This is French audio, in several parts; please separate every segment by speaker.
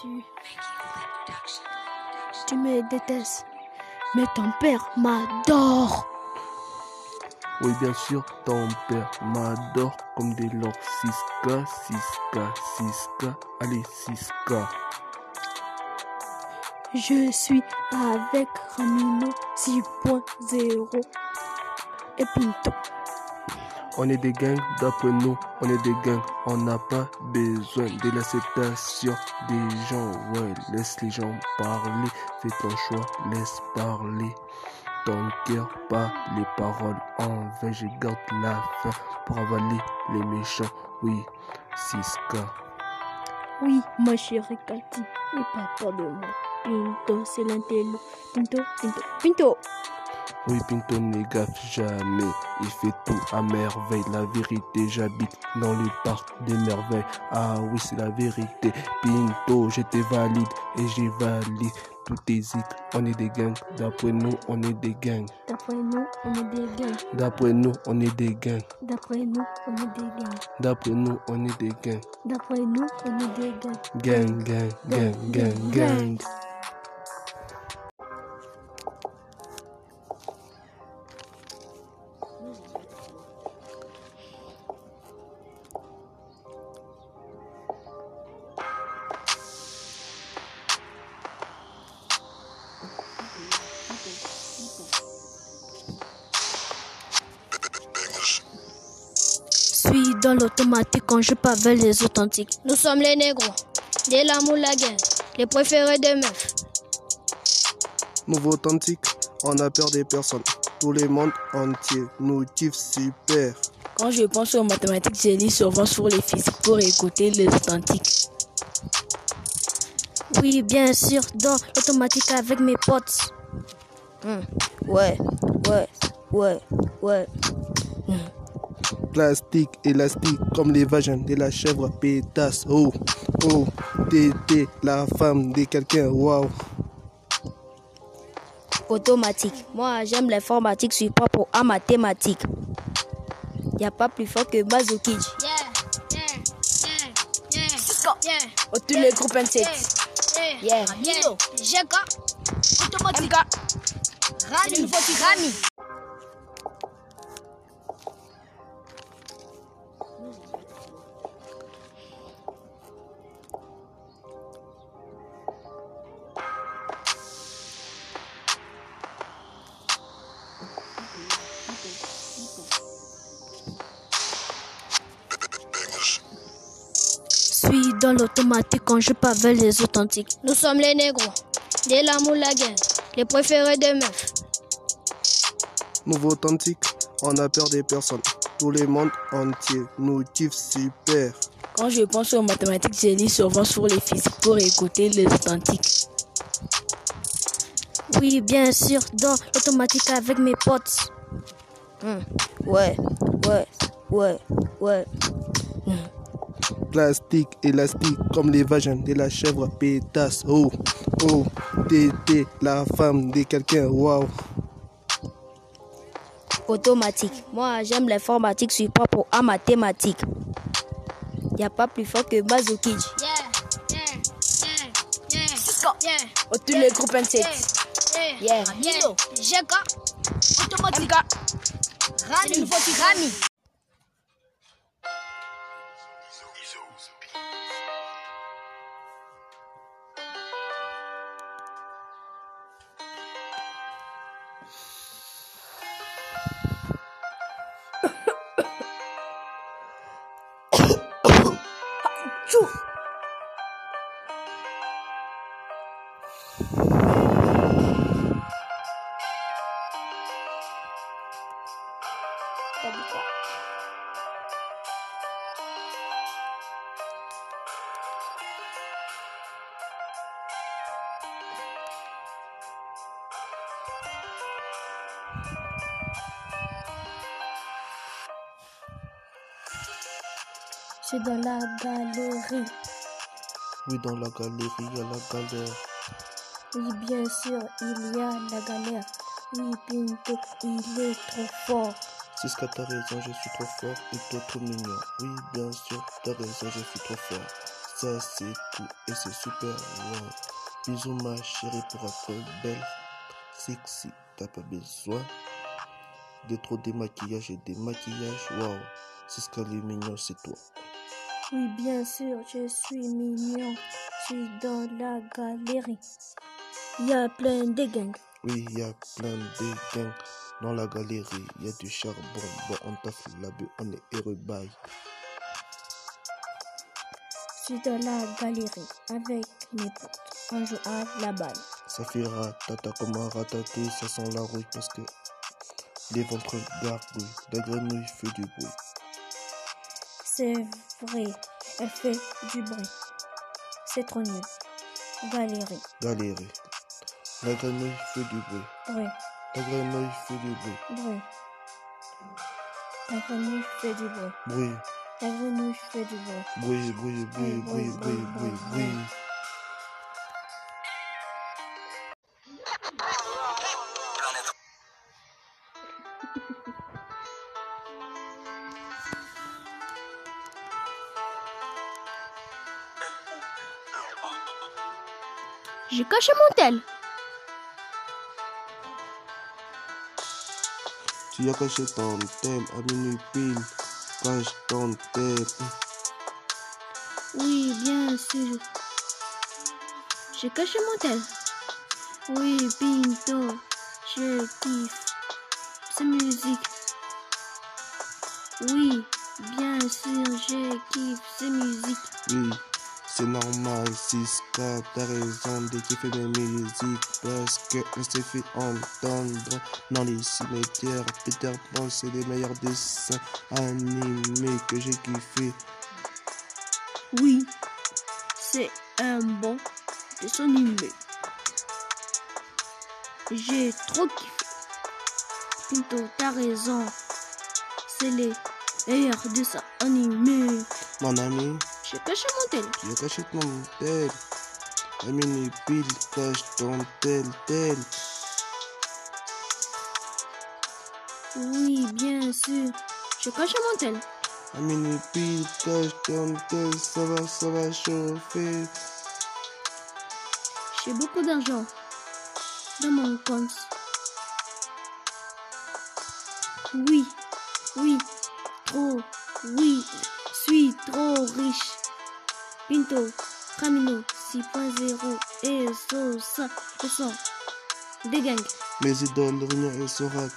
Speaker 1: tu. Tu me détestes. Mais ton père m'adore.
Speaker 2: Oui, bien sûr, ton père m'adore comme des lords 6K, 6K, 6K. Allez, 6K.
Speaker 1: Je suis avec Ramino 6.0 et Pinto.
Speaker 2: On est des gangs, d'après nous, on est des gangs. On n'a pas besoin de l'acceptation des gens. Ouais, laisse les gens parler. Fais ton choix, laisse parler. Ton cœur, pas les paroles en vain. Je garde la fin pour avaler les méchants. Oui, 6K.
Speaker 1: Oui, ma chérie Cathy, n'aie pas peur de moi. Pinto, c'est l'intello. Pinto, Pinto, Pinto.
Speaker 2: Oui, Pinto ne gaffe jamais. Il fait tout à merveille. La vérité, j'habite dans le parc des merveilles. Ah oui, c'est la vérité. Pinto, j'étais valide et j'ai valide. Tout hésite, on est des gangs. D'après nous, on est des gangs.
Speaker 1: D'après nous, on est des gangs.
Speaker 2: D'après nous, on est des gangs.
Speaker 1: D'après nous, on est des gangs.
Speaker 2: D'après nous, on est des gangs.
Speaker 1: D'après nous, on est des gangs.
Speaker 2: Gang, gang, gang, gang, gang.
Speaker 1: Dans l'automatique quand je parle les authentiques.
Speaker 3: Nous sommes les négros, des l'amour la gang, les préférés des meufs.
Speaker 2: Nouveau authentique, on a peur des personnes. Tout le monde entier nous kiffe super.
Speaker 4: Quand je pense aux mathématiques, je lis souvent sur les physiques pour écouter les authentiques.
Speaker 1: Oui, bien sûr, dans l'automatique avec mes potes.
Speaker 4: Hmm, Ouais, ouais, ouais, ouais.
Speaker 2: Plastique, élastique, comme les vagins de la chèvre pétasse. Oh, oh, t'étais la femme de quelqu'un, waouh.
Speaker 4: Automatique. Moi, j'aime l'informatique, je suis pour en mathématiques. Y a pas plus fort que Mazukij.
Speaker 3: Yeah, yeah, yeah, yeah, yeah.
Speaker 4: Oh, tous les groupes N7. Yeah.
Speaker 3: GK, automatique. Rami, Rami.
Speaker 1: Dans l'automatique quand je parle les authentiques.
Speaker 3: Nous sommes les négros, des l'amour la gang, les préférés des meufs.
Speaker 2: Nouveau authentique, on a peur des personnes. Tout le monde entier nous kiffe super.
Speaker 4: Quand je pense aux mathématiques, je lis souvent sur les physiques pour écouter les authentiques.
Speaker 1: Oui, bien sûr, dans l'automatique avec mes potes.
Speaker 4: Hmm, Ouais, ouais, ouais, ouais.
Speaker 2: Plastique, élastique, comme les vagins de la chèvre pétasse. Oh, oh, t'étais la femme de quelqu'un, waouh.
Speaker 4: Automatique. Moi, j'aime l'informatique, je suis pas pour en mathématiques. Y a pas plus fort que Mazukij.
Speaker 3: Yeah, yeah, yeah, yeah, yeah.
Speaker 4: Oh, tous les groupes N7. Yeah.
Speaker 3: GK, automatique. Rami,
Speaker 1: dans la galerie.
Speaker 2: Oui, dans la galerie, il y a la galère.
Speaker 1: Oui, bien sûr, il y a la galère. Oui, Pinto, il est trop fort.
Speaker 2: Siska, t'as raison, je suis trop fort et toi trop mignon. Oui, bien sûr, t'as raison, je suis trop fort.
Speaker 5: Ça c'est tout et c'est super wow. Bisous ma chérie pour être belle, sexy. T'as pas besoin de trop démaquillage et démaquillage. Wow, c'est ce qu'elle est mignon, c'est toi.
Speaker 6: Oui, bien sûr, je suis mignon. Je suis dans la galerie. Il y a plein de gangs.
Speaker 5: Oui, il y a plein de gangs dans la galerie. Il y a du charbon. Bon, on taffe là-bas, on est heureux, bye.
Speaker 6: Je suis dans la galerie avec mes potes. On joue à la balle.
Speaker 5: Ça fait ratata comme un ça sent la rouille parce que les ventres gargouillent. La grenouille fait du bruit.
Speaker 6: C'est vrai, elle fait du bruit. C'est trop nul. Galerie.
Speaker 5: Galerie. La grenouille fait du bruit.
Speaker 6: Bruit.
Speaker 5: La grenouille fait du bruit.
Speaker 6: Bruit. La grenouille fait du bruit.
Speaker 5: Bruit,
Speaker 6: La grenouille fait du bruit.
Speaker 5: bruit, bruit, bruit, bruit, bruit, bruit, bruit.
Speaker 1: Caché mon tel.
Speaker 5: Tu as caché ton tel à minuit pile. Cache ton tel.
Speaker 1: Oui, bien sûr. J'ai caché mon tel. Oui, Pinto. Je kiffe. cette musique. Oui, bien sûr, je kiffe cette musique.
Speaker 5: Oui, c'est normal, Siska, t'as raison de kiffer mes musiques parce que on s'est fait entendre dans les cimetières. Peter Pan, c'est les meilleurs dessins animés que j'ai kiffé.
Speaker 1: Oui, c'est un bon dessin animé. J'ai trop kiffé. Pinto, t'as raison. C'est les meilleurs dessins animés.
Speaker 5: Mon ami,
Speaker 1: caché mon tel.
Speaker 5: tu as caché ton tel. À minuit pile, cache ton tel, tel.
Speaker 1: Oui, bien sûr. J'ai caché mon tel.
Speaker 5: À minuit pile, cache ton tel, ça va, ça va chauffer.
Speaker 1: J'ai beaucoup d'argent dans mon compte. Oui, oui, trop, Camino 6.0 et Sosa, sont des gangs.
Speaker 5: Mes idoles, Rien et Sorat,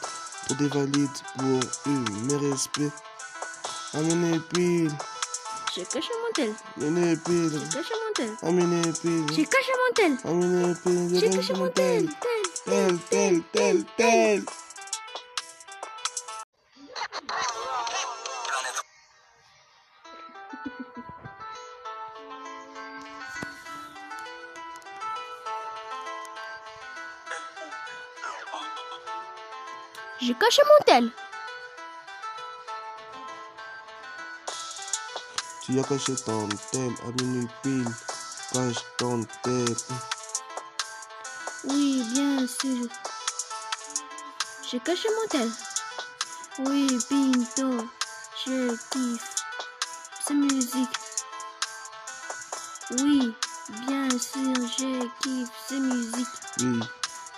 Speaker 5: trop des valides pour eux, mes respects. Minuit pile,
Speaker 1: J'ai caché mon tel.
Speaker 5: pile,
Speaker 1: J'ai caché mon tel.
Speaker 5: minuit pile.
Speaker 1: J'ai caché mon tel.
Speaker 5: Minuit pile,
Speaker 1: J'ai caché mon tel.
Speaker 5: Tel,
Speaker 1: Tel.
Speaker 5: tel, tel, tel.
Speaker 1: J'ai caché mon tel.
Speaker 5: Tu as caché ton tel à minuit pile, cache ton tel.
Speaker 1: Oui, bien sûr. J'ai caché mon tel. Oui, Pinto. Je kiffe cette musique. Oui, bien sûr, je kiffe cette musique.
Speaker 5: Oui,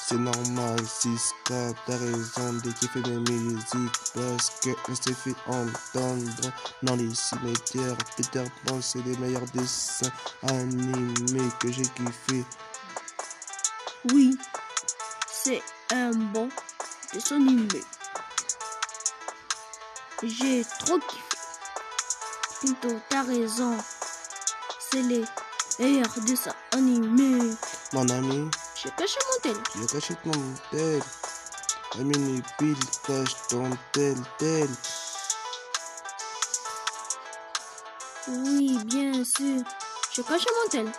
Speaker 5: c'est normal, Siska, t'as raison de kiffer mes musiques parce que on s'est fait entendre dans les cimetières. Peter Pan, c'est les meilleurs dessins animés que j'ai kiffé.
Speaker 1: Oui, c'est un bon dessin animé. J'ai trop kiffé. Pinto, t'as raison. C'est les meilleurs dessins animés.
Speaker 5: Mon ami,
Speaker 1: J'ai caché mon tel.
Speaker 5: as caché ton tel. Minuit pile, cache ton tel, tel.
Speaker 1: Oui, bien sûr. J'ai caché mon tel.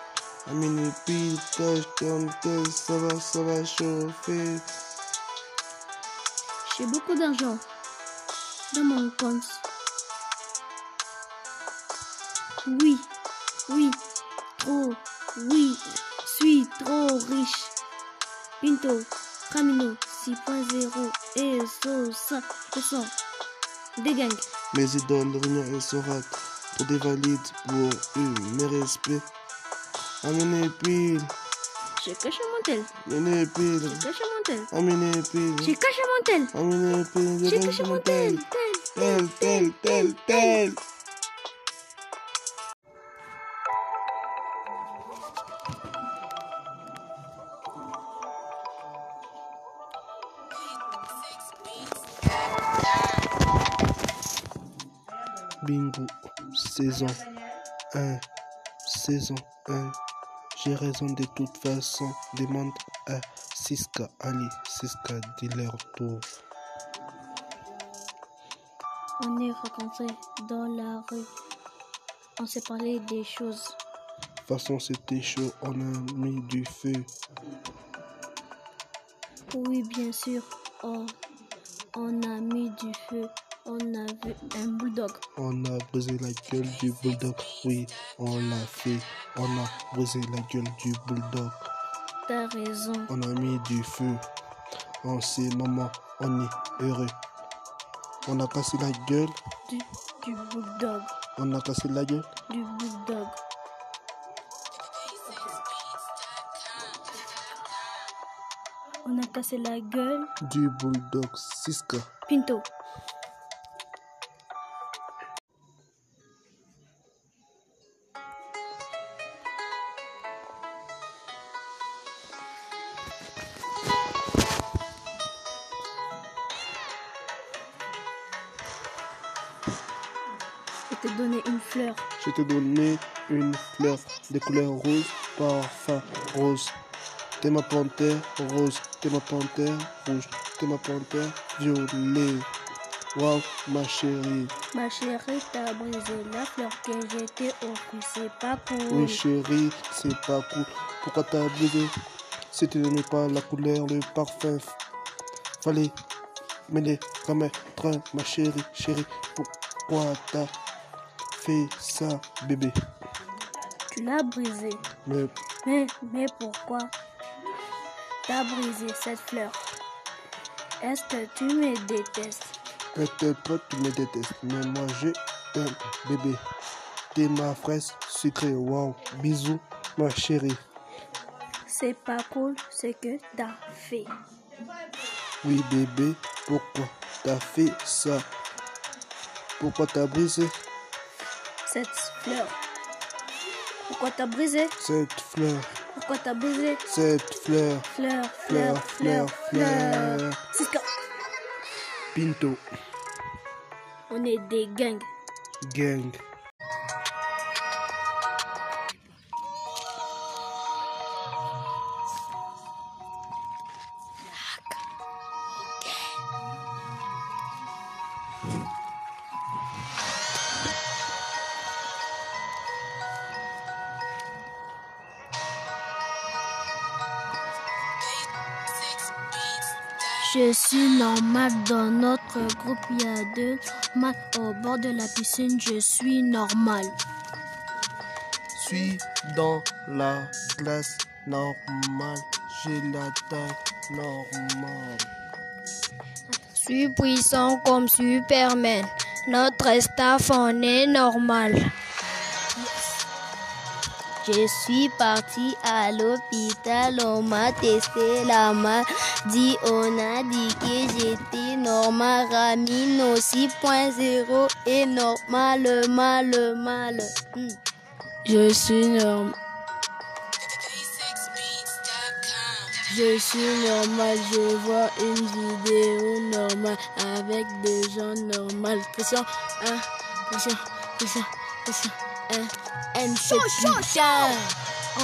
Speaker 5: Minuit pile, cache ton tel, ça va, ça va chauffer.
Speaker 1: J'ai beaucoup d'argent dans mon compte. Oui, oui, trop, oui, suis trop riche. Pinto, Camino 6.0 et Sosa, et sont des gangs.
Speaker 5: Mes idoles, Rien et Sorat,
Speaker 2: pour des valides, pour eux, mes respects. Amenez pile,
Speaker 1: J'ai caché mon tel.
Speaker 2: amenez pile,
Speaker 1: J'ai caché mon tel.
Speaker 2: amenez pile,
Speaker 1: caché mon tel.
Speaker 2: amenez pile,
Speaker 1: J'ai caché mon tel.
Speaker 2: tel, tel, tel, tel. Saison 1, saison 1. J'ai raison de toute façon. Demande à Siska Ali, Siska dealer tour.
Speaker 1: On est rencontrés dans la rue. On s'est parlé des choses.
Speaker 2: Façon c'était chaud, on a mis du feu.
Speaker 1: Oui, bien sûr. On, on a mis du feu. On a vu un bulldog.
Speaker 2: On a brisé la gueule du bulldog. Oui, on l'a fait. On a brisé la gueule du bulldog.
Speaker 1: T'as raison.
Speaker 2: On a mis du feu. En ces moments, on est heureux. On a cassé la gueule.
Speaker 1: Du, du bulldog.
Speaker 2: On a cassé la gueule.
Speaker 1: Du bulldog. On a cassé la gueule.
Speaker 2: Du bulldog Siska.
Speaker 1: Pinto. Donné une fleur
Speaker 2: de couleur rose, parfum rose. T'es ma panthère rose, t'es ma panthère rouge, t'es ma panthère violet. Wow, ma chérie.
Speaker 1: Ma chérie, t'as brisé la fleur que j'étais offrue. C'est pas cool.
Speaker 2: Oui, chérie, c'est pas cool. Pourquoi t'as brisé? Si tu n'aimais pas la couleur, le parfum, fallait me les remettre, ma chérie, chérie. Pourquoi t'as fait ça, bébé
Speaker 1: Tu l'as brisé.
Speaker 2: Mais
Speaker 1: Mais, mais pourquoi t'as brisé cette fleur? Est-ce que tu me détestes?
Speaker 2: Peut-être toi tu me détestes, mais moi je t'aime, bébé. T'es ma fraise sucrée, wow. Bisous, ma chérie.
Speaker 1: C'est pas cool ce que t'as fait.
Speaker 2: Oui, bébé, pourquoi t'as fait ça? Pourquoi t'as brisé
Speaker 1: Cette fleur. Pourquoi t'as brisé
Speaker 2: cette fleur
Speaker 1: Pourquoi t'as brisé
Speaker 2: Cette fleur,
Speaker 1: Fleur,
Speaker 2: fleur, fleur, fleur.
Speaker 1: Siska,
Speaker 2: Pinto,
Speaker 1: on est des gangs.
Speaker 2: gang.
Speaker 1: Dans notre groupe. Il y a deux mal au bord de la piscine. Je suis normal.
Speaker 2: Suis dans la classe normale. J'ai la taille normale.
Speaker 3: Suis puissant comme Superman. Notre staff en est normal.
Speaker 4: Je suis parti à l'hôpital, on m'a testé la maladie, on a dit que j'étais normal, Ramino 6.0 et normal, mal, mal. Hmm.
Speaker 3: Je suis normal. Je suis normal, je vois une vidéo normale avec des gens normaux. Pression 1, pression, pression, pression 1, N, c'est putain.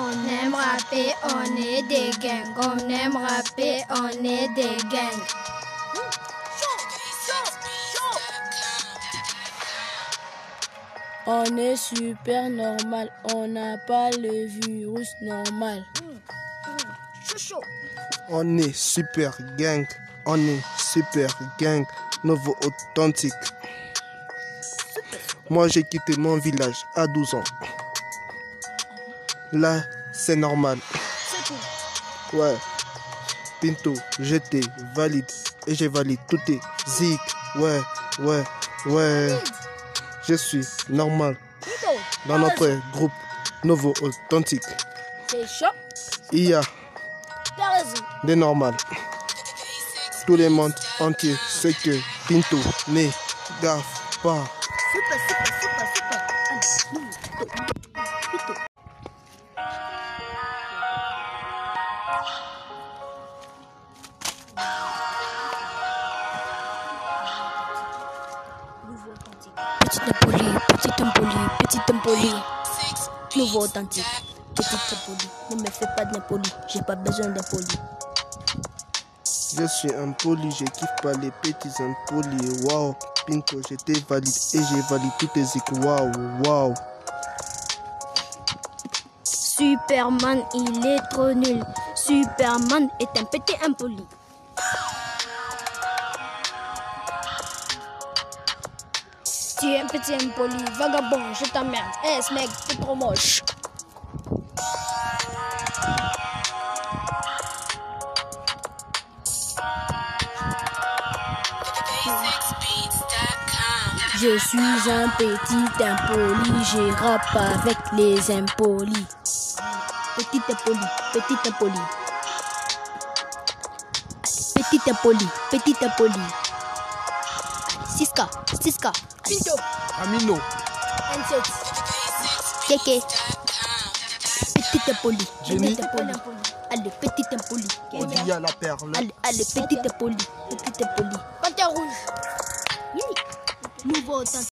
Speaker 3: On aime rapper, on est des gangs. On aime rapper, on est des gangs. On est super normal, on n'a pas le virus normal.
Speaker 2: On est super gang. On est super gang. Nouveau authentique. Moi, j'ai quitté mon village à 12 ans. Là, c'est normal. Ouais. Pinto, j'étais valide. Et j'ai valide tout est zik. Ouais, ouais, ouais. Je suis normal. dans notre groupe Novo Authentique.
Speaker 1: C'est chaud?
Speaker 2: Il y a des normales. Tout le monde entier sait que Pinto n'est gaffe pas.
Speaker 4: Super, super, super, super. Petit impoli, petit impoli, petit impoli. Nouveau authentique. Petit impoli. Ne me fais pas d'impoli. J'ai pas besoin d'impoli.
Speaker 2: Je suis impoli, je kiffe pas les petits impolis. Waouh, Pinto, j'étais valide et j'ai valide toutes tes échos. Waouh, waouh.
Speaker 4: Superman, il est trop nul. Superman est un petit impoli. Tu es un petit impoli, vagabond, je t'emmerde. Eh, ce mec, t'es trop moche. Je suis un petit impoli, j'ai rap avec les impolis. Petit impoli, petit impoli. Petit impoli, petit impoli. Siska, Siska. Pinto,
Speaker 2: Amino,
Speaker 4: N7. Kéké. Petit impoli, petit impoli. Allez, petit impoli.
Speaker 2: Odia la perle.
Speaker 4: Allez, allez, petit impoli, petit impoli. Panthère rouge. Nouveau authentique.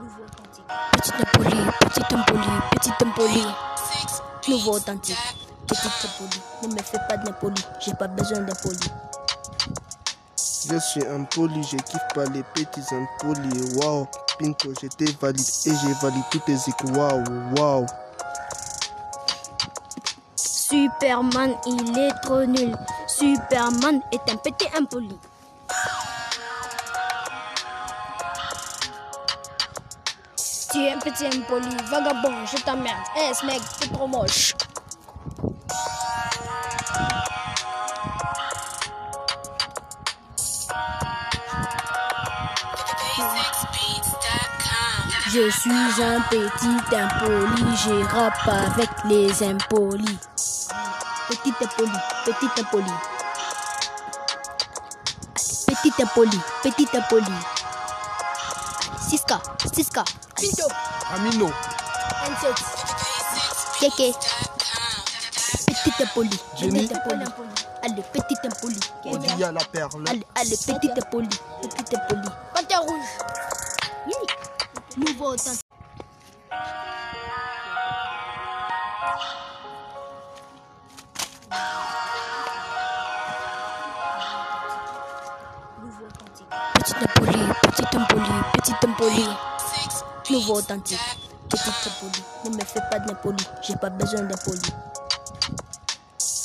Speaker 4: Nouveau authentique. Petit impoli, petit impoli, petit impoli. Nouveau authentique. Petit impoli. Ne me fais pas d'impoli. J'ai pas besoin d'impoli.
Speaker 2: Je suis impoli, je kiffe pas les petits impolis. Waouh, Pinto, j'étais valide et j'ai valide toutes tes échos. Waouh, waouh.
Speaker 4: Superman, il est trop nul. Superman est un petit impoli. Tu es un petit impoli, vagabond, je t'emmerde. Eh, ce mec, t'es trop moche. Je suis un petit impoli, j'ai rap avec les impolis. Petit impoli, petit impoli. Petit impoli, petit impoli. Siska, Siska. Pinto,
Speaker 2: Amino,
Speaker 4: N7. Kéké. Petit impoli, petit impoli. Allez, petit impoli.
Speaker 2: Odia la perle.
Speaker 4: Allez, allez, petit impoli, petit impoli. Panthère rouge. Nouveau authentique. Nouveau authentique. Ne me fais pas d'impoli. J'ai pas besoin d'impoli.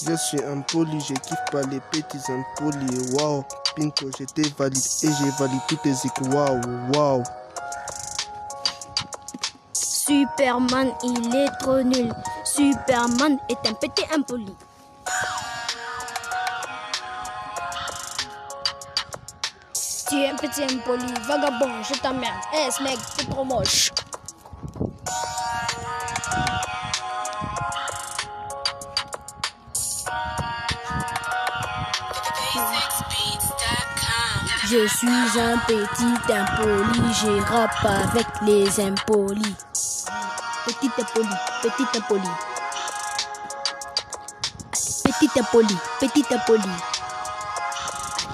Speaker 2: Je suis impoli, je kiffe pas les petits impolis. Waouh, Pinto, j'étais valide et j'ai valide toutes tes échos. Waouh, waouh.
Speaker 4: Superman, il est trop nul. Superman est un petit impoli. Tu es un petit impoli, vagabond, je t'emmerde. Eh, ce mec, t'es trop moche. Je suis un petit impoli, j'ai rap avec les impolis. Petit impoli, petit impoli. Petit impoli, petit impoli.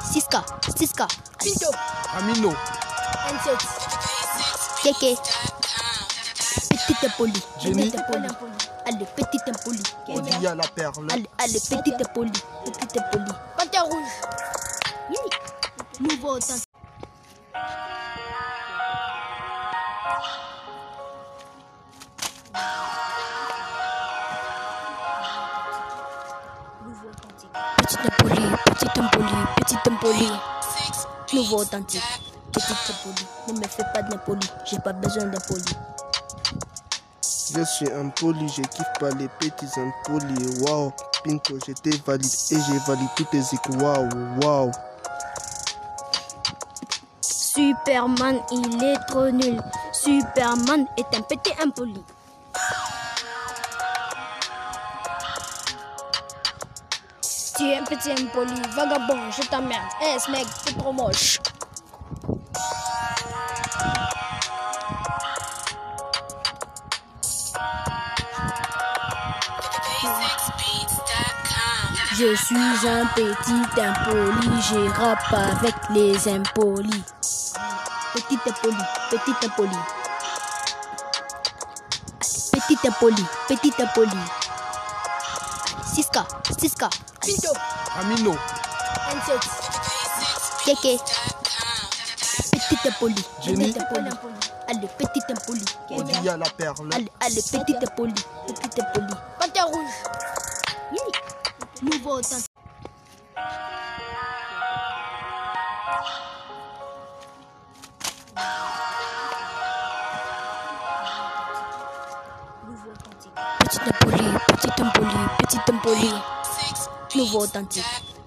Speaker 4: Siska, Siska. Pinto,
Speaker 2: Amino,
Speaker 4: N7. Kéké. Petit impoli,
Speaker 2: Jenny.
Speaker 4: petit impoli. Allez, petit impoli.
Speaker 2: Odia la perle.
Speaker 4: Allez, allez, petit impoli, petit impoli. Panthère rouge. Yeah. Nouveau authentique. Nouveau authentique. Petit impoli, petit impoli, petit impoli. Authentique. Petit. Ne me fais pas d'impoli. J'ai pas besoin d'impoli.
Speaker 2: Je suis impoli, je kiffe pas les petits impolis. Waouh, Pinto, j'étais valide et j'ai valide tous tes zik. Waouh, waouh.
Speaker 4: Superman, il est trop nul. Superman est un petit impoli. Tu es un petit impoli, vagabond, je t'emmerde. Eh, ce mec, c'est trop moche. Je suis un petit impoli, j'ai rap avec les impolis. Petit impoli, petit impoli. Petit impoli, petit impoli. Siska, Siska. Amino.
Speaker 2: Amino.
Speaker 4: Amset. Keke. Petite impoli.
Speaker 2: Jenny.
Speaker 4: Allez, petite impoli.
Speaker 2: On dit à la perle.
Speaker 4: Allez, allez, petite impoli. Petite impoli. Panthère rouge. Oui. Nouveau authentique. Petit impoli, petit impoli, petit impoli. Nouveau authentique.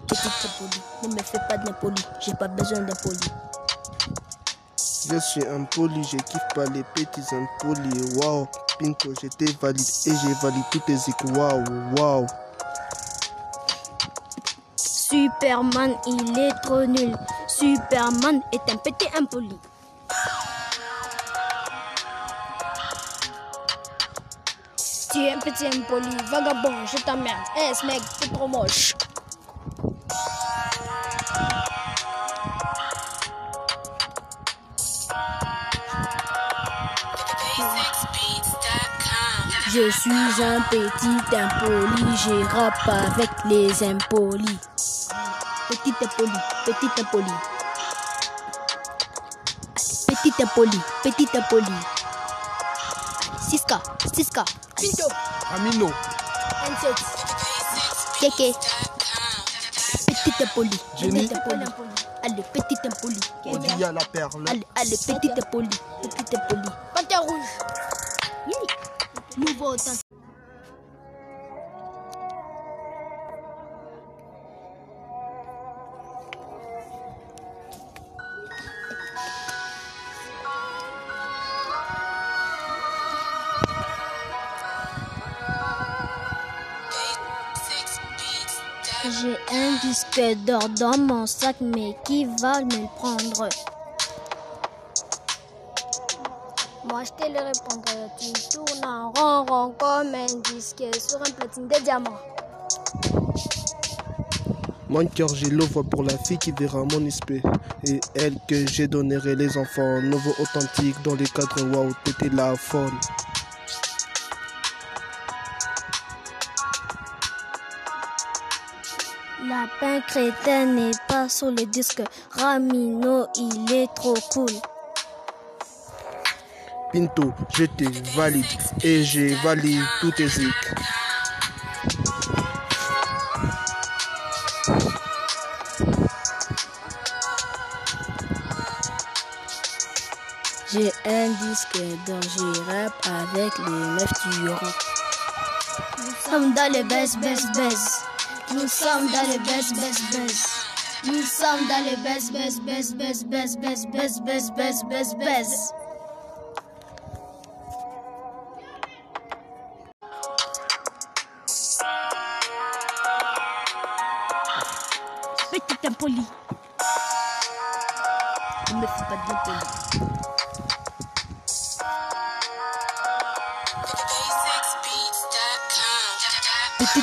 Speaker 4: Petit impoli, ne me fais pas d'impoli, j'ai pas besoin d'impoli.
Speaker 2: Je suis impoli, je kiffe pas les petits impolis. Waouh, Pinto, j'étais valide et j'ai valide tous tes zik. Waouh, waouh.
Speaker 4: Superman, il est trop nul. Superman est un petit impoli. Tu es un petit impoli, vagabond, je t'emmerde. Eh, ce mec, c'est trop moche. Je suis un petit impoli, j'ai rap avec les impolis. Petit impoli, petit impoli. Petit impoli, petit impoli. Siska, Siska. Pinto,
Speaker 2: Amino,
Speaker 4: N7. Kéké. Petit impoli,
Speaker 2: Jenny.
Speaker 4: Allez, petit impoli.
Speaker 2: Odia la perle.
Speaker 4: Allez, allez, petit impoli, petit impoli. Panthère rouge. Nouveau temps. Un disque d'or dans mon sac, mais qui va me le prendre? Moi, je te le répondrai. Tu tournes en rond, rond comme un disque sur un platine de diamants.
Speaker 2: Mon cœur, j'ai voix pour la fille qui verra mon esprit. Et elle que j'ai donnerai les enfants. Nouveau authentique dans les cadres. Waouh, t'étais la folle.
Speaker 4: Lapin crétin n'est pas sur le disque. Ramino, il est trop cool.
Speaker 2: Pinto, je te valide et j'ai valide tous tes zik.
Speaker 4: J'ai un disque dont j'ai rap avec les meufs du rock. Nous sommes dans le buzz, buzz, buzz. Nous some dans the best, best, best. Nous some dans the best, best, best, best, best, best, best, best, best, best, best.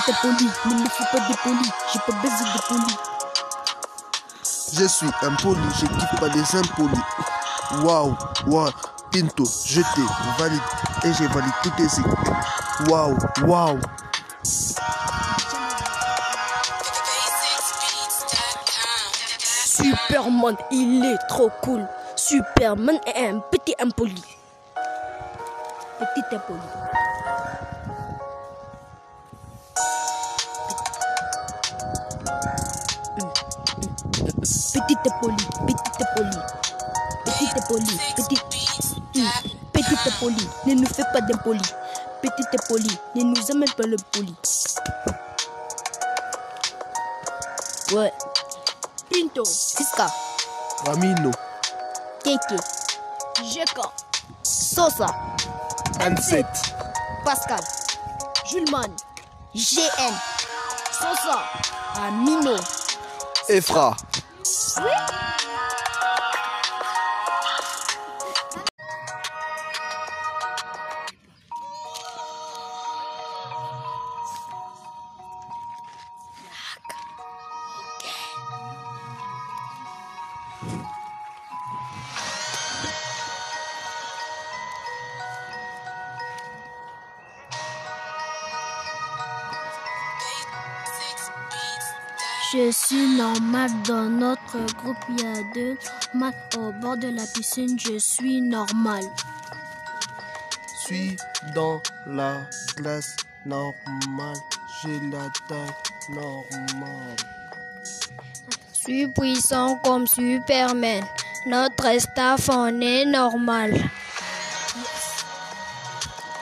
Speaker 4: Impoli, ne me fais pas d'impoli. J'ai pas besoin de poli.
Speaker 2: Je suis impoli, je kiffe pas les impolis. Waouh, waouh, Pinto, je te valide et j'ai valide tous tes. Waouh, waouh.
Speaker 4: Superman, il est trop cool. Superman est un petit impoli. Petit impoli. Petit impoli, petit impoli. Petit impoli, petit. Hmm. Petit impoli, ne nous fais pas d'impoli. Petit impoli, ne nous amène pas le poli. Ouais.
Speaker 1: Pinto.
Speaker 4: Siska.
Speaker 2: Ramino.
Speaker 4: Keke.
Speaker 1: Jeka.
Speaker 4: Sosa.
Speaker 2: Anset.
Speaker 4: Pascal.
Speaker 1: Julman.
Speaker 4: GN.
Speaker 1: Sosa.
Speaker 4: Amino.
Speaker 2: Efra. bracelet?
Speaker 4: Je suis normal dans notre groupe. Il y a deux mal au bord de la piscine. Je suis normal.
Speaker 2: Suis dans la classe normale. J'ai la taille normale.
Speaker 3: Suis puissant comme Superman. Notre staff en est normal.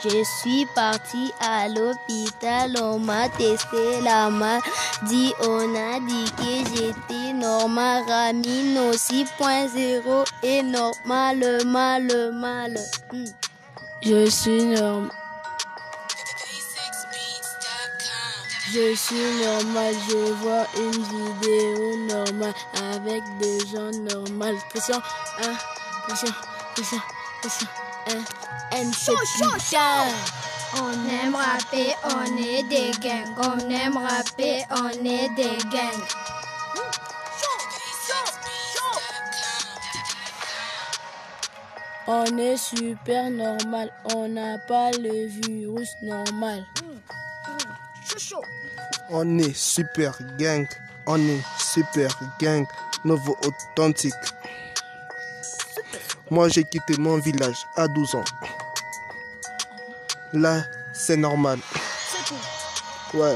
Speaker 3: Je suis parti à l'hôpital, on m'a testé la maladie, on a dit que j'étais normal, Ramino 6.0 et normal, mal, mal. Hmm.
Speaker 1: Je suis normal. Je suis normal, je vois une vidéo normale avec des gens normaux. Pression 1, pression, pression, pression 1, N, c'est putain.
Speaker 3: On aime rapper, on est des gangs. On aime rapper, on est des gangs.
Speaker 1: On est super normal, on n'a pas le virus normal.
Speaker 2: On est super gang. On est super gang. Nouveau authentique. Moi, j'ai quitté mon village à 12 ans. Là, c'est normal. Ouais.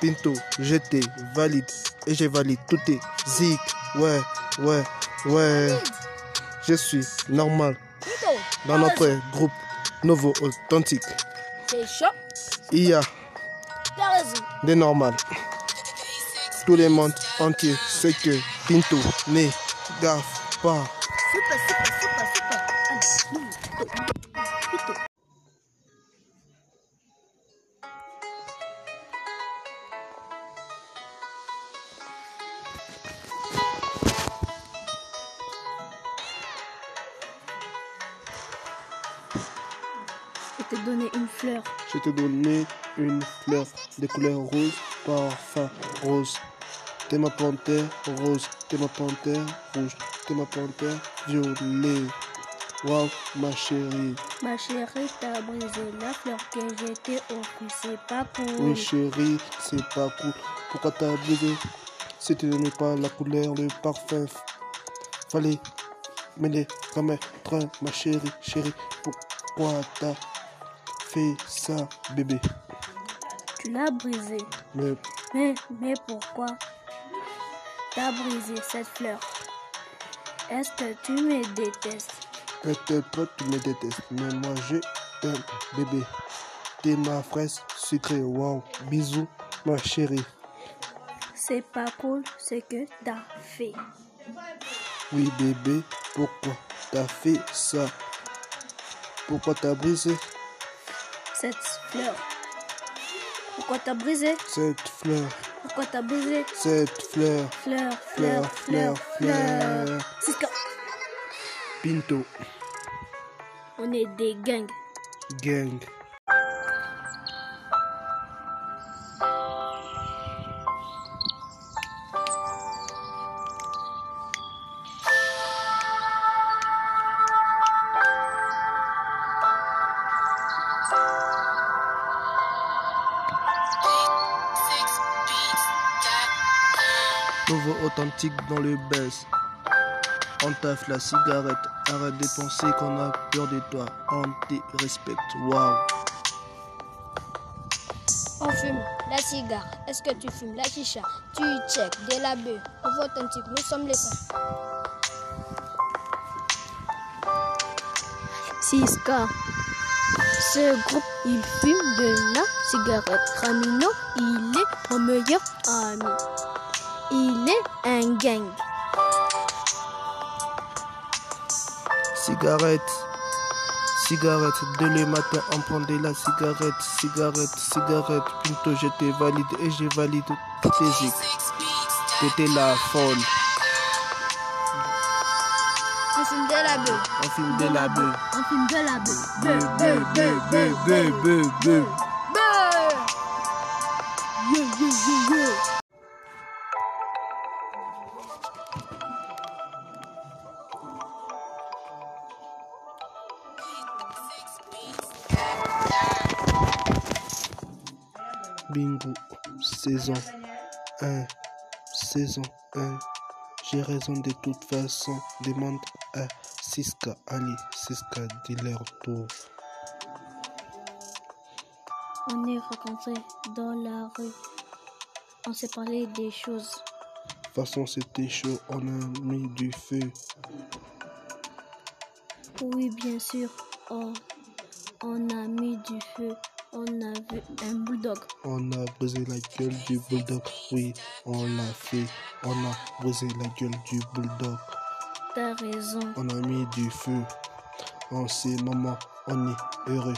Speaker 2: Pinto, j'étais valide. Et j'ai valide. Tout est zik. Ouais, ouais, ouais. Je suis normal. Dans notre groupe Nouveau Authentique.
Speaker 1: C'est chaud,
Speaker 2: Il y a des normales. Tout le monde entier sait que Pinto n'est gaffe pas.
Speaker 4: Je te donner une fleur.
Speaker 2: Je t'ai donné une fleur de couleur rose. T'es ma panthère rose, t'es ma panthère rouge, t'es ma panthère violet. Wow, ma chérie.
Speaker 4: Ma chérie, t'as brisé la fleur que j'étais offert. C'est pas cool.
Speaker 2: Oui, chérie, c'est pas cool. Pourquoi t'as brisé? Si tu n'aimais pas la couleur, le parfum, fallait me les remettre, ma chérie, chérie. Pourquoi t'as fait ça, bébé?
Speaker 4: Tu l'as brisé.
Speaker 2: Mais
Speaker 4: Mais, mais pourquoi? T'as brisé cette fleur Est-ce que tu me détestes?
Speaker 2: Peut-être pas tu me détestes, mais moi je t'aime, bébé. T'es ma fraise sucrée, wow. Bisous, ma chérie.
Speaker 4: C'est pas cool ce que t'as fait.
Speaker 2: Oui, bébé, pourquoi t'as fait ça? Pourquoi t'as brisé?
Speaker 4: Cette fleur. Pourquoi t'as brisé?
Speaker 2: Cette fleur
Speaker 4: Pourquoi t'as brisé
Speaker 2: Cette fleur,
Speaker 4: Fleur,
Speaker 2: fleur, fleur, fleur.
Speaker 4: Siska,
Speaker 2: Pinto,
Speaker 4: on est des gangs.
Speaker 2: gang. Dans le baisse. On taffe la cigarette. Arrête de penser qu'on a peur de toi. On te respecte. Waouh.
Speaker 3: On fume la cigare. Est-ce que tu fumes la chicha? Tu check de la bœuf. Nouveau authentique, nous sommes les saints.
Speaker 4: Siska. Ce groupe, il fume de la cigarette. Ramino, il est mon meilleur ami.
Speaker 1: Il est un gang.
Speaker 2: Cigarette. Cigarette, dès le matin on prendait la cigarette, cigarette, cigarette, Pinto j'étais valide et j'ai valide toutes les zik. T'étais la folle.
Speaker 1: On filme de la beuh.
Speaker 2: On filme de la beuh.
Speaker 1: On filme de la beuh,
Speaker 2: beuh, beuh, saison 1, saison 1. J'ai raison de toute façon. Demande à Siska Ali, Siska dis-leur tout.
Speaker 1: On est rencontrés dans la rue. On s'est parlé des choses.
Speaker 2: Façon c'était chaud, on a mis du feu.
Speaker 1: Oui, bien sûr. Oh, on a mis du feu. On a vu un bulldog.
Speaker 2: On a brisé la gueule du bulldog. Oui, on l'a fait. On a brisé la gueule du bulldog.
Speaker 1: T'as raison.
Speaker 2: On a mis du feu. En ces moments, on est heureux.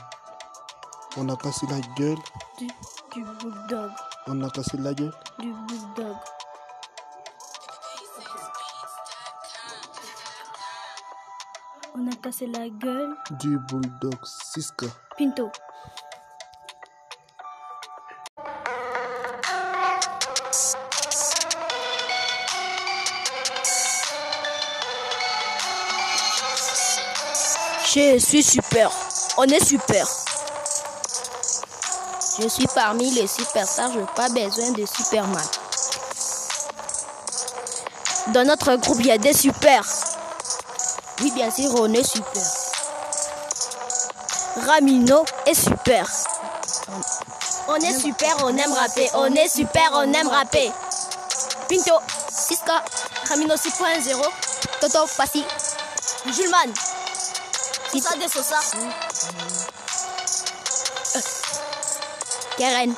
Speaker 2: On a cassé la gueule.
Speaker 1: Du, du bulldog.
Speaker 2: On a cassé la gueule.
Speaker 1: Du bulldog. On a cassé la gueule.
Speaker 2: Du bulldog. Siska.
Speaker 1: Pinto.
Speaker 4: Je suis super. On est super. Je suis parmi les superstars, je n'ai pas besoin de Superman. Dans notre groupe, il y a des super. Oui, bien sûr, on est super. Ramino est super. On est super, on aime rapper. On est super, on aime rapper. Pinto, Siska, Ramino 6.0, Toto, Fassi, Julman. Sosa de Sosa. Karen.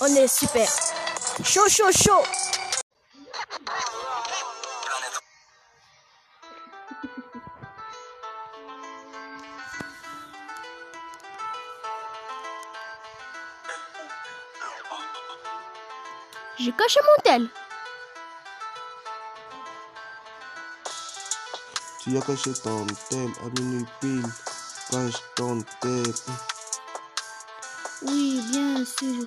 Speaker 4: On est super. Chaud, chaud, chaud. J'ai caché mon tel.
Speaker 2: Tu as caché ton tel à minuit pile. Cache ton tel.
Speaker 1: Oui, bien sûr.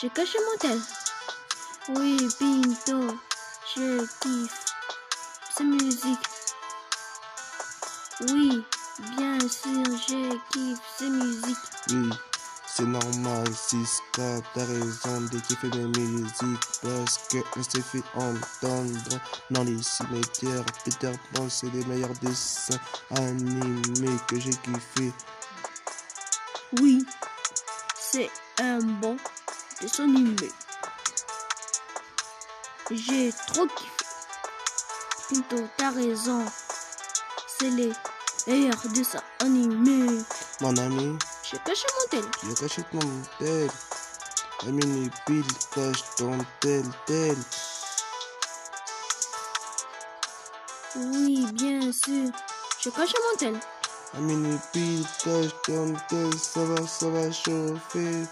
Speaker 1: J'ai caché mon tel. Oui, Pinto. Je kiffe. Cette musique. Oui, bien sûr, je kiffe cette musique.
Speaker 2: Oui, c'est normal, Siska, t'as raison de kiffer mes musiques parce que on s'est fait entendre dans les cimetières. Peter Pan, c'est les meilleurs dessins animés que j'ai kiffé.
Speaker 1: Oui, c'est un bon dessin animé. J'ai trop kiffé. Pinto, t'as raison. C'est les meilleurs dessins animés.
Speaker 2: Mon ami,
Speaker 1: J'ai caché mon tel.
Speaker 2: tu as caché ton tel. Minuit pile, cache ton tel, tel.
Speaker 1: Oui, bien sûr. J'ai caché mon tel.
Speaker 2: Minuit pile, cache ton tel, ça va, ça va chauffer.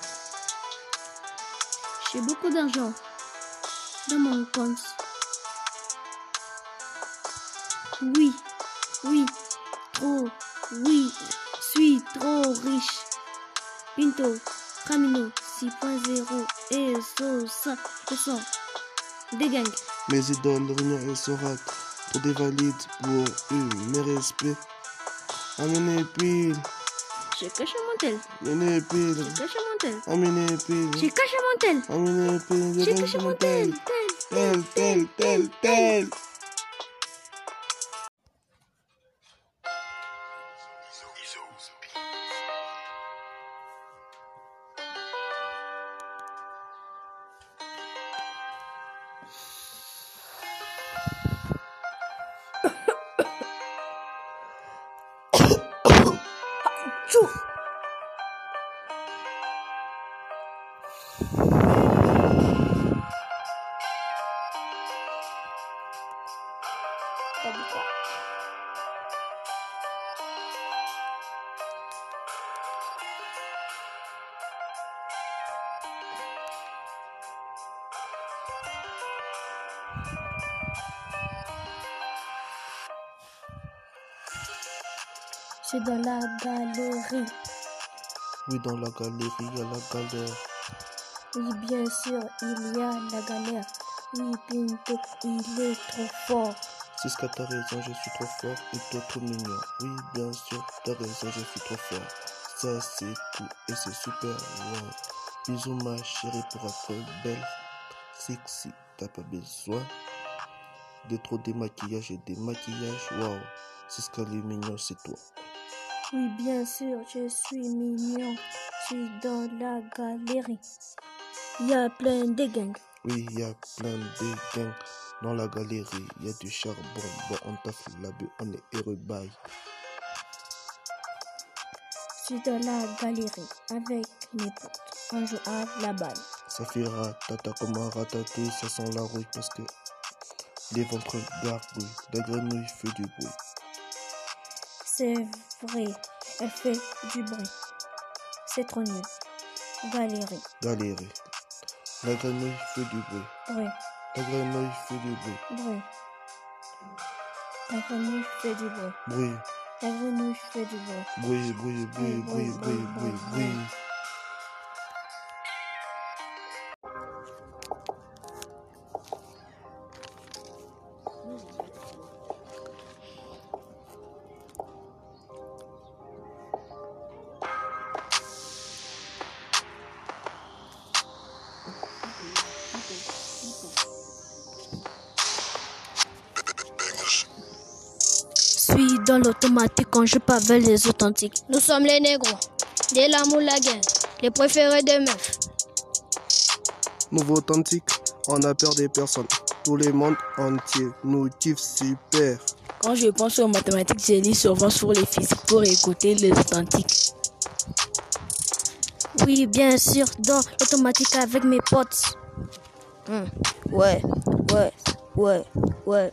Speaker 1: J'ai beaucoup d'argent dans mon compte. Oui, oui, trop, oui, trop riche. Pinto, Camino 6.0 et Sosa, ce sont des gangs.
Speaker 2: Mes idoles, Réunion et Sorak, trop des valides pour eux, mes respects. Minuit pile,
Speaker 1: J'ai caché mon tel.
Speaker 2: minuit pile.
Speaker 1: J'ai caché mon tel.
Speaker 2: Pile,
Speaker 1: J'ai caché mon tel.
Speaker 2: aminé pile,
Speaker 1: J'ai caché mon tel. Tel,
Speaker 2: tel, tel, tel, tel.
Speaker 1: Dans la galerie,
Speaker 2: il y a la galère.
Speaker 1: Oui, bien sûr, il y a la galère. Oui, Pinto, il est trop fort.
Speaker 2: Siska, t'as raison, je suis trop fort et toi trop mignon. Oui, bien sûr, t'as raison, je suis trop fort. Ça, c'est tout et c'est super. Wow. Bisous, ma chérie, pour être belle, sexy. T'as pas besoin de trop démaquillage et démaquillage. Wow. Siska, les mignon, c'est toi.
Speaker 1: Oui, bien sûr, je suis mignon. Je suis dans la galerie. Il y a plein de gangs.
Speaker 2: Oui, il y a plein de gangs dans la galerie. Il y a du charbon. Bon, on taffe la bu, on est heureux, bye.
Speaker 1: Je suis dans la galerie avec mes potes. On joue à la balle.
Speaker 2: Ça fait ratata comme un ratatouille, ça sent la rouille parce que les ventres gargouillent. La grenouille fait du bruit.
Speaker 1: C'est vrai, elle fait du bruit. C'est trop nul. Galerie.
Speaker 2: Galerie. La grenouille fait du bruit.
Speaker 1: Bruit.
Speaker 2: La grenouille fait du bruit.
Speaker 1: Bruit. La grenouille fait du bruit.
Speaker 2: Bruit.
Speaker 1: La grenouille fait du bruit.
Speaker 2: Bruit, bruit, bruit, bruit, bruit, bruit, bruit.
Speaker 4: L'automatique quand je parle les authentiques. Nous sommes les négros, des lamoulaguens, les préférés des meufs.
Speaker 2: Nouveau authentique, on a peur des personnes. Tout le monde entier nous kiffe super.
Speaker 1: Quand je pense aux mathématiques, je lis souvent sur les physiques pour écouter les authentiques.
Speaker 4: Oui, bien sûr, dans l'automatique avec mes potes.
Speaker 3: Hum, Ouais, ouais, ouais, ouais.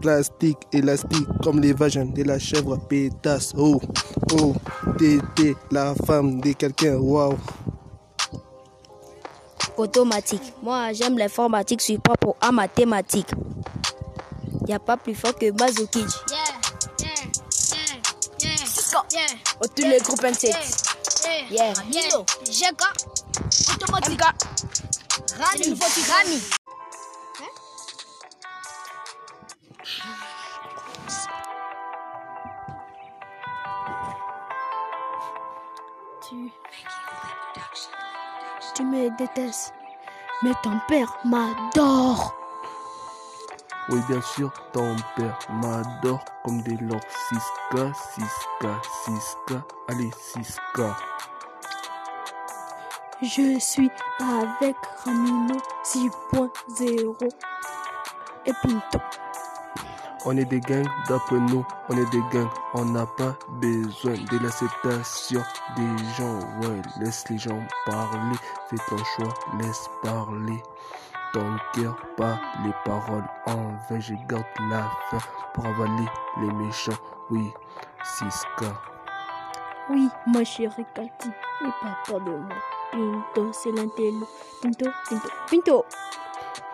Speaker 2: Plastique, élastique, comme les vagins de la chèvre pétasse. Oh, oh, t'étais la femme de quelqu'un, waouh.
Speaker 3: Automatique. Moi, j'aime l'informatique, je suis pour à mathématiques. Y a pas plus fort que Mazukij.
Speaker 4: Yeah, yeah, yeah, yeah, yeah.
Speaker 1: Tous les groupes N7.
Speaker 3: Yeah.
Speaker 4: Nilo, GK, automatique. Rami, Rami.
Speaker 1: Tu... tu me détestes. Mais ton père m'adore.
Speaker 2: Oui, bien sûr, ton père m'adore comme des lords 6K, 6K, 6K. Allez, 6K.
Speaker 1: Je suis avec Ramino 6.0 et Pinto.
Speaker 2: On est des gangs, d'après nous, on est des gangs. On n'a pas besoin de l'acceptation des gens. Ouais, laisse les gens parler. Fais ton choix, laisse parler. Ton cœur, pas les paroles en vain. Je garde la fin pour avaler les méchants. Oui, 6K.
Speaker 1: Oui, ma chérie Cathy, n'aie pas peur de. Pinto, c'est l'intello. Pinto, Pinto, Pinto.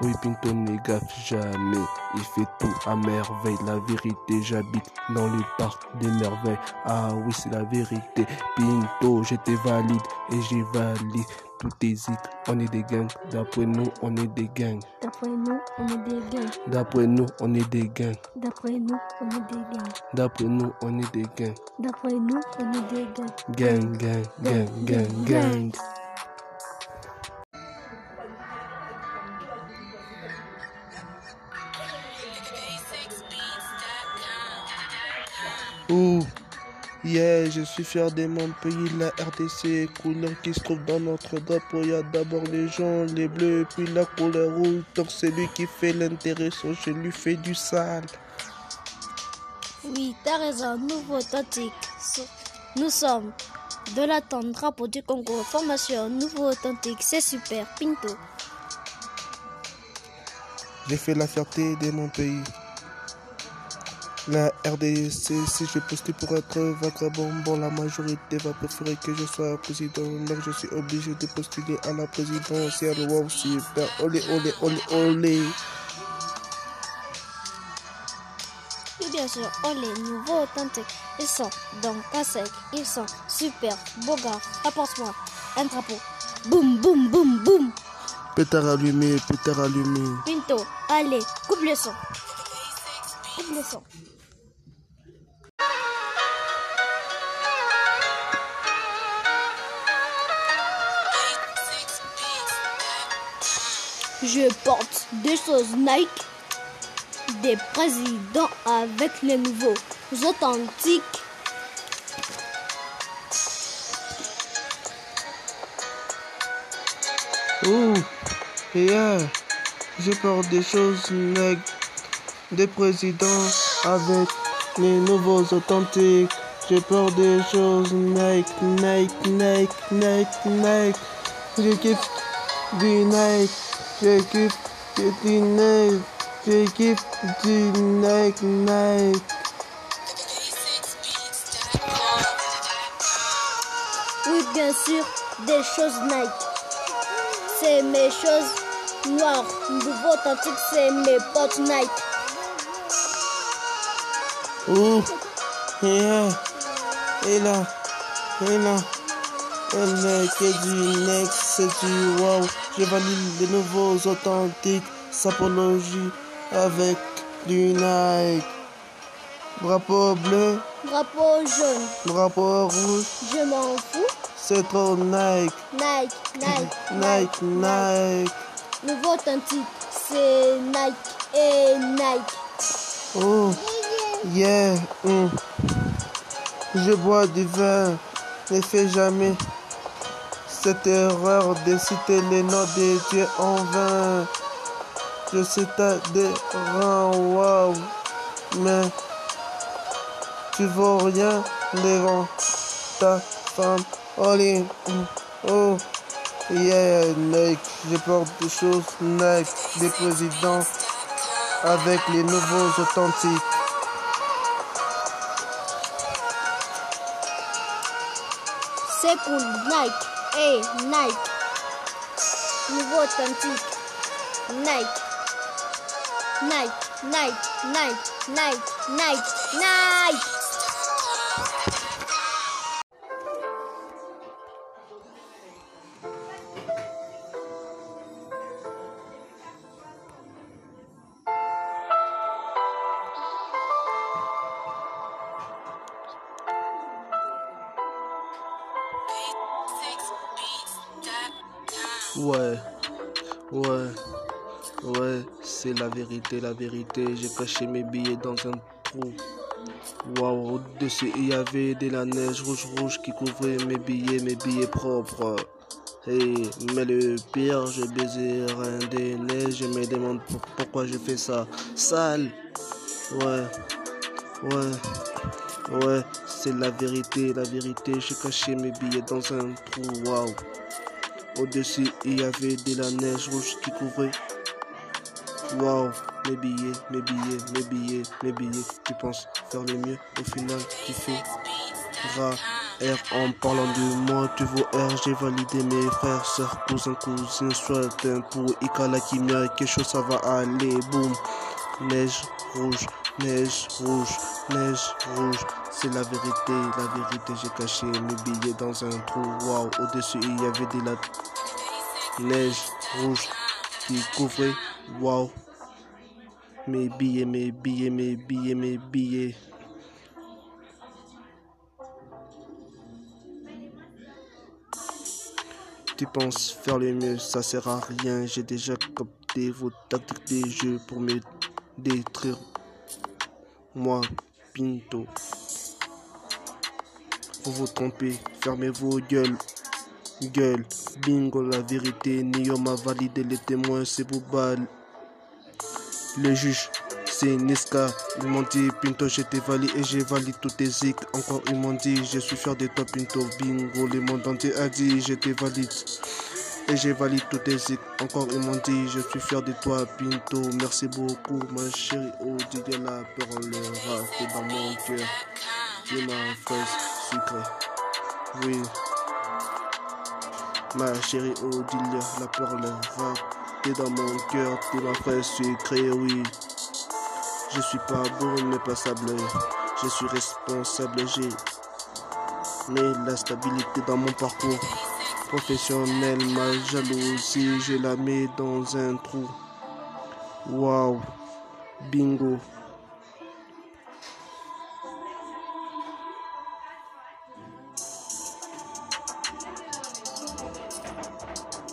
Speaker 2: Oui, Pinto ne gaffe jamais. Il fait tout à merveille. La vérité, j'habite dans le parc des merveilles. Ah oui, c'est la vérité. Pinto, j'étais valide et j'ai valide. Tout hésite, on est des gangs. D'après nous, on est des gangs.
Speaker 1: D'après nous, on est des gangs.
Speaker 2: D'après nous, on est des gangs.
Speaker 1: D'après nous, on est des gangs.
Speaker 2: D'après nous, on est des gangs.
Speaker 1: D'après nous, on est des gangs.
Speaker 2: Gang, gang, gang, gang, gang. Ouh, yeah, je suis fier de mon pays, la RDC, couleur qui se trouve dans notre drapeau. Il y a d'abord les gens, les bleus, puis la couleur rouge. Donc c'est lui qui fait l'intéressant, je lui fais du sale.
Speaker 4: Oui, t'as raison, nouveau authentique. Nous sommes de l'attente drapeau du Congo. Formation nouveau authentique, c'est super. Pinto.
Speaker 2: J'ai fait la fierté de mon pays. La RDC, si je postule pour être vagabond, bon, la majorité va préférer que je sois président. Donc je suis obligé de postuler à la présidentielle. Wow, super. Olé, olé, olé, olé.
Speaker 4: Oui, bien
Speaker 1: sûr, on les nouveaux authentiques. Ils sont donc à sec, ils sont super beaux gars. Apporte-moi un drapeau. Boum, boum, boum, boum.
Speaker 2: Pétard allumé, pétard allumé.
Speaker 1: Pinto, allez, coupe le son. Je porte des choses Nike, des présidents avec les nouveaux authentiques.
Speaker 2: Oh, yeah, je porte des choses Nike, des présidents avec les nouveaux authentiques. Je porte des choses Nike, Nike, Nike, Nike, Nike. Je kiffe du Nike, je kiffe du Nike, je kiffe du Nike, Nike.
Speaker 1: Oui, bien sûr, des choses Nike. C'est mes choses noires. Nouveau authentique, c'est mes potes Nike.
Speaker 2: Oh, yeah. Et là, et là, elle que du next, c'est du wow. Je valide les nouveaux authentiques, sapologie avec du Nike. Drapeau bleu,
Speaker 1: Drapeau jaune,
Speaker 2: drapeau rouge,
Speaker 1: je m'en fous.
Speaker 2: c'est trop Nike.
Speaker 1: Nike, Nike,
Speaker 2: Nike, Nike.
Speaker 1: Nouveau authentique, c'est Nike et Nike.
Speaker 2: Oh, yeah. mm. Je bois du vin, ne fais jamais cette erreur de citer les noms des dieux en vain. Je sais ta reins, wow, mais tu vaux rien devant ta femme. Oli, oh, yeah, Nike, je porte des choses Nike, des présidents avec les nouveaux authentiques.
Speaker 1: C'est pour Nike et Nike. Nouveau authentique, Nike. Nike, Nike, Nike, Nike, Nike, Nike.
Speaker 2: La vérité, la vérité. J'ai caché mes billets dans un trou. Waouh, au-dessus il y avait de la neige rouge rouge qui couvrait mes billets, mes billets propres. Hey, mais le pire, je baisais un des neiges, je me demande pour- pourquoi je fais ça. Sale. Ouais, ouais, ouais, c'est la vérité, la vérité. J'ai caché mes billets dans un trou. Waouh. Au-dessus, il y avait de la neige rouge qui couvrait. Waouh, mes billets, mes billets, mes billets, mes billets. Tu penses faire le mieux, au final, tu fais. R en parlant de moi, tu vaux R, j'ai validé mes frères, sœurs, cousins, cousines, soit un pour Ika la Kimia, quelque chose ça va aller, boum. Neige rouge, neige rouge, neige rouge, c'est la vérité, la vérité, j'ai caché mes billets dans un trou, waouh, au-dessus il y avait de la neige rouge qui couvrait, waouh. Mes billets, mes billets, mes billets, mes billets. Tu penses faire le mieux, ça sert à rien. J'ai déjà capté vos tactiques des jeux pour me détruire. Moi, Pinto. Vous vous trompez, fermez vos gueules. Gueule, bingo, la vérité. Nio m'a validé les témoins, c'est Bouba. Le juge, c'est Niska. Ils m'ont dit, Pinto, je t'ai validé et j'ai validé tous tes zik. Encore, ils m'ont dit, je suis fier de toi, Pinto. Bingo, le monde entier a dit, je t'ai valide. Et j'ai validé tous tes zik. Encore, ils m'ont dit, je suis fier de toi, Pinto. Merci beaucoup, ma chérie. Oh, Didier, la peur, le rat, t'es dans mon cœur. Tu ma fraise sucrée. Oui. Ma chérie, oh, dis-le, la peur, le rat. Dans mon cœur, t'es ma fraise sucrée, oui. Je suis pas beau mais pas sablé. Je suis responsable, j'ai mais la stabilité dans mon parcours professionnel. Ma jalousie, je la mets dans un trou. Waouh, bingo.